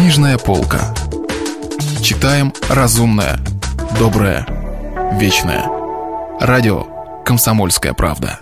Книжная полка. Читаем разумное, доброе, вечное. Радио «Комсомольская правда».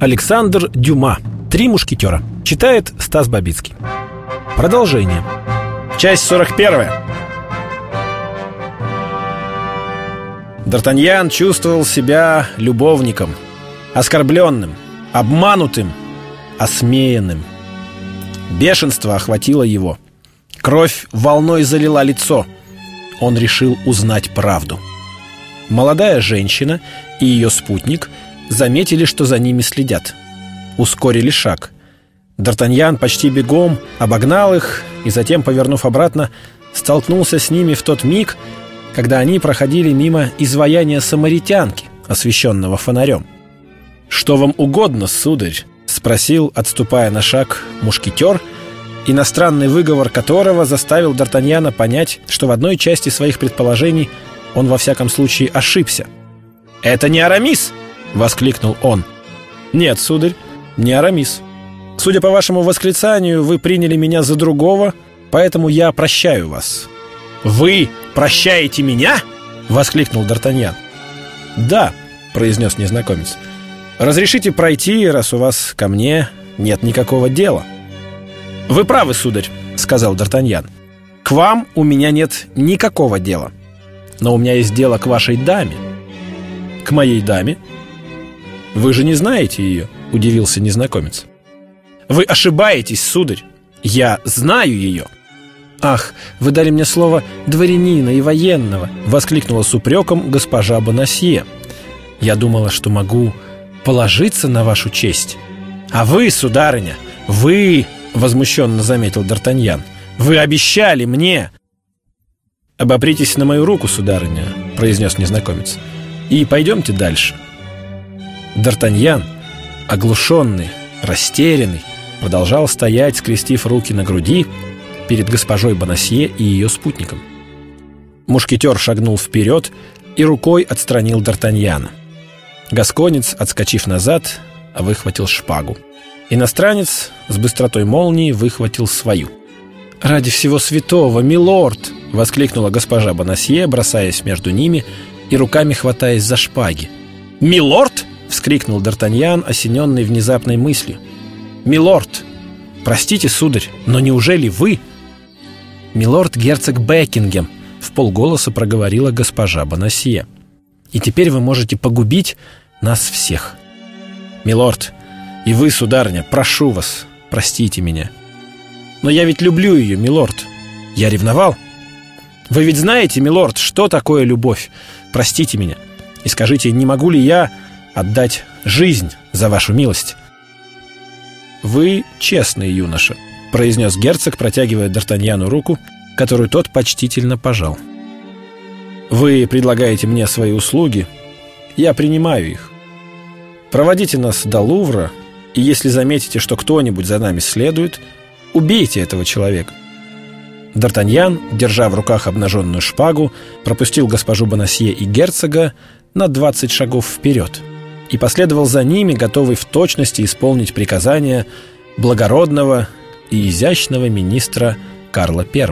Александр Дюма. «Три мушкетера». Читает Стас Бабицкий. Продолжение. Часть 41. Д'Артаньян чувствовал себя любовником, оскорбленным, обманутым, осмеянным. Бешенство охватило его. Кровь волной залила лицо. Он решил узнать правду. Молодая женщина и ее спутник заметили, что за ними следят. Ускорили шаг. Д'Артаньян почти бегом обогнал их и затем, повернув обратно, столкнулся с ними в тот миг, когда они проходили мимо изваяния самаритянки, освещенного фонарем. «Что вам угодно, сударь?» — спросил, отступая на шаг, мушкетер, иностранный выговор которого заставил Д'Артаньяна понять, что в одной части своих предположений он во всяком случае ошибся. «Это не Арамис!» — воскликнул он. «Нет, сударь, не Арамис. Судя по вашему восклицанию, вы приняли меня за другого, поэтому я прощаю вас». «Вы прощаете меня?» — воскликнул Д'Артаньян. «Да», — произнес незнакомец. «Разрешите пройти, раз у вас ко мне нет никакого дела». «Вы правы, сударь», — сказал Д'Артаньян. «К вам у меня нет никакого дела. Но у меня есть дело к вашей даме». «К моей даме?» «Вы же не знаете ее», — удивился незнакомец. «Вы ошибаетесь, сударь. Я знаю ее». «Ах, вы дали мне слово дворянина и военного!» — воскликнула с упреком госпожа Бонасье. «Я думала, что могу положиться на вашу честь». «А вы, сударыня, вы...» — возмущенно заметил Д'Артаньян. «Вы обещали мне...» «Обопритесь на мою руку, сударыня», — произнес незнакомец. «И пойдемте дальше». Д'Артаньян, оглушенный, растерянный, продолжал стоять, скрестив руки на груди, перед госпожой Бонасье и ее спутником. Мушкетер шагнул вперед и рукой отстранил Д'Артаньяна. Гасконец, отскочив назад, выхватил шпагу. Иностранец с быстротой молнии выхватил свою. «Ради всего святого, милорд!» — воскликнула госпожа Бонасье, бросаясь между ними и руками хватаясь за шпаги. «Милорд!» — вскрикнул Д'Артаньян, осененный внезапной мыслью. «Милорд! Простите, сударь, но неужели вы...» «Милорд-герцог Бекингем», — в полголоса проговорила госпожа Бонасье. «И теперь вы можете погубить нас всех». «Милорд, и вы, сударыня, прошу вас, простите меня». «Но я ведь люблю ее, милорд. Я ревновал». «Вы ведь знаете, милорд, что такое любовь? Простите меня. И скажите, не могу ли я отдать жизнь за вашу милость?» «Вы честный юноша», — произнес герцог, протягивая Д'Артаньяну руку, которую тот почтительно пожал. «Вы предлагаете мне свои услуги, я принимаю их. Проводите нас до Лувра, и если заметите, что кто-нибудь за нами следует, убейте этого человека». Д'Артаньян, держа в руках обнаженную шпагу, пропустил госпожу Бонасье и герцога на двадцать шагов вперед и последовал за ними, готовый в точности исполнить приказания благородного и изящного министра Карла I.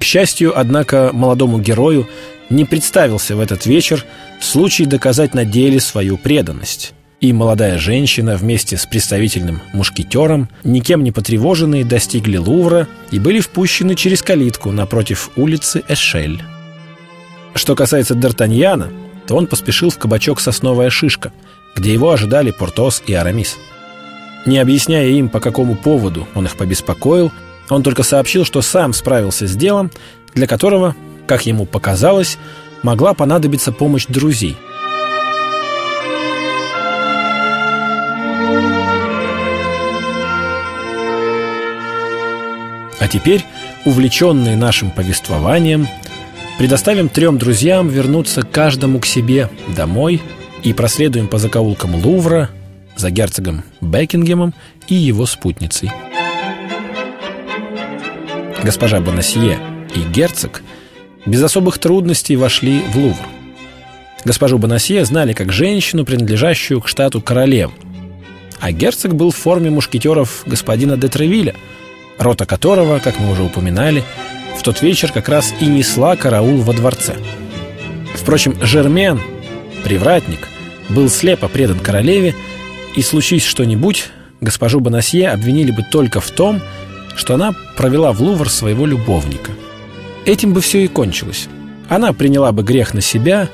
К счастью, однако, молодому герою не представился в этот вечер случай доказать на деле свою преданность. И молодая женщина вместе с представительным мушкетером, никем не потревоженные, достигли Лувра и были впущены через калитку напротив улицы Эшель. Что касается Д'Артаньяна, то он поспешил в кабачок «Сосновая шишка», где его ожидали Портос и Арамис. Не объясняя им, по какому поводу он их побеспокоил, он только сообщил, что сам справился с делом, для которого, как ему показалось, могла понадобиться помощь друзей. А теперь, увлеченные нашим повествованием, предоставим трем друзьям вернуться каждому к себе домой и проследуем по закоулкам Лувра за герцогом Бекингемом и его спутницей. Госпожа Бонасье и герцог без особых трудностей вошли в Лувр. Госпожу Бонасье знали как женщину, принадлежащую к штату королев, а герцог был в форме мушкетеров господина де Тревиля, рота которого, как мы уже упоминали, в тот вечер как раз и несла караул во дворце. Впрочем, Жермен, привратник, был слепо предан королеве, и случись что-нибудь, госпожу Бонасье обвинили бы только в том, что она провела в Лувр своего любовника. Этим бы все и кончилось. Она приняла бы грех на себя,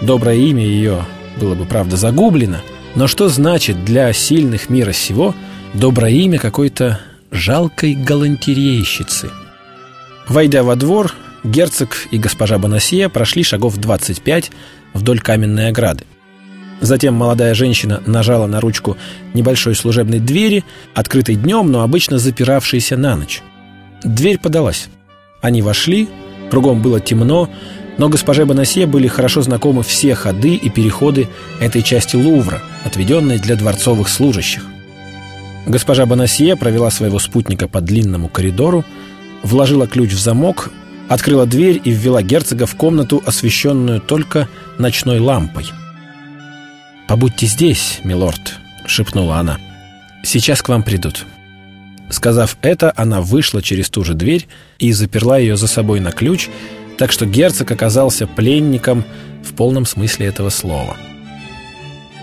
доброе имя ее было бы, правда, загублено, но что значит для сильных мира сего доброе имя какой-то жалкой галантерейщицы? Войдя во двор, герцог и госпожа Бонасье прошли шагов 25 вдоль каменной ограды. Затем молодая женщина нажала на ручку небольшой служебной двери, открытой днем, но обычно запиравшейся на ночь. Дверь подалась. Они вошли, кругом было темно, но госпоже Бонасье были хорошо знакомы все ходы и переходы этой части Лувра, отведенной для дворцовых служащих. Госпожа Бонасье провела своего спутника по длинному коридору, вложила ключ в замок, открыла дверь и ввела герцога в комнату, освещенную только ночной лампой – «Побудьте здесь, милорд», — шепнула она. «Сейчас к вам придут». Сказав это, она вышла через ту же дверь и заперла ее за собой на ключ, так что герцог оказался пленником в полном смысле этого слова.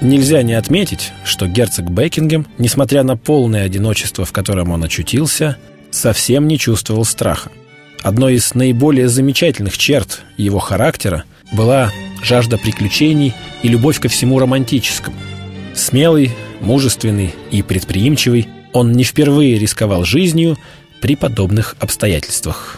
Нельзя не отметить, что герцог Бекингем, несмотря на полное одиночество, в котором он очутился, совсем не чувствовал страха. Одной из наиболее замечательных черт его характера была жажда приключений и любовь ко всему романтическому. Смелый, мужественный и предприимчивый, он не впервые рисковал жизнью при подобных обстоятельствах.